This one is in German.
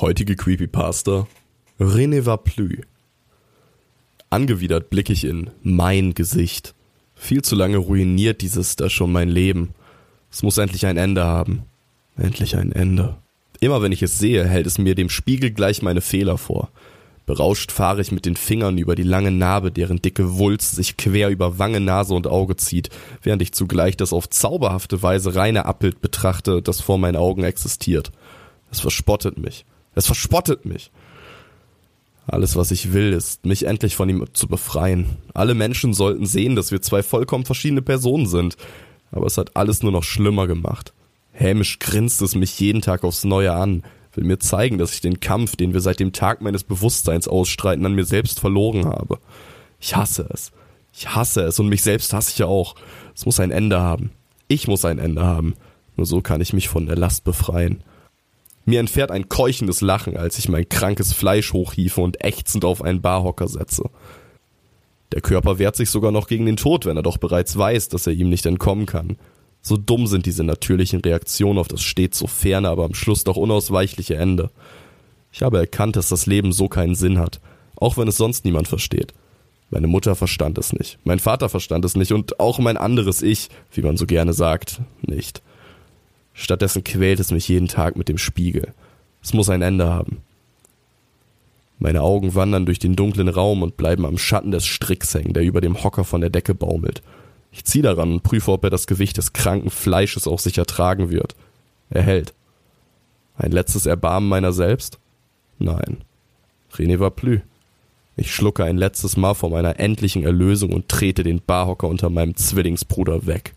Heutige Creepypasta. René va plus. Angewidert blicke ich in mein Gesicht. Viel zu lange ruiniert dieses da schon mein Leben. Es muss endlich ein Ende haben. Endlich ein Ende. Immer wenn ich es sehe, hält es mir dem Spiegel gleich meine Fehler vor. Berauscht fahre ich mit den Fingern über die lange Narbe, deren dicke Wulst sich quer über Wange, Nase und Auge zieht, während ich zugleich das auf zauberhafte Weise reine Abbild betrachte, das vor meinen Augen existiert. Es verspottet mich. Es verspottet mich. Alles, was ich will, ist, mich endlich von ihm zu befreien. Alle Menschen sollten sehen, dass wir zwei vollkommen verschiedene Personen sind. Aber es hat alles nur noch schlimmer gemacht. Hämisch grinst es mich jeden Tag aufs Neue an, will mir zeigen, dass ich den Kampf, den wir seit dem Tag meines Bewusstseins ausstreiten, an mir selbst verloren habe. Ich hasse es. Ich hasse es und mich selbst hasse ich ja auch. Es muss ein Ende haben. Ich muss ein Ende haben. Nur so kann ich mich von der Last befreien. Mir entfährt ein keuchendes Lachen, als ich mein krankes Fleisch hochhiefe und ächzend auf einen Barhocker setze. Der Körper wehrt sich sogar noch gegen den Tod, wenn er doch bereits weiß, dass er ihm nicht entkommen kann. So dumm sind diese natürlichen Reaktionen auf das stets so ferne, aber am Schluss doch unausweichliche Ende. Ich habe erkannt, dass das Leben so keinen Sinn hat, auch wenn es sonst niemand versteht. Meine Mutter verstand es nicht, mein Vater verstand es nicht und auch mein anderes Ich, wie man so gerne sagt, nicht. Stattdessen quält es mich jeden Tag mit dem Spiegel. Es muss ein Ende haben. Meine Augen wandern durch den dunklen Raum und bleiben am Schatten des Stricks hängen, der über dem Hocker von der Decke baumelt. Ich ziehe daran und prüfe, ob er das Gewicht des kranken Fleisches auch sicher tragen wird. Er hält. Ein letztes Erbarmen meiner selbst? Nein. René war plü. Ich schlucke ein letztes Mal vor meiner endlichen Erlösung und trete den Barhocker unter meinem Zwillingsbruder weg.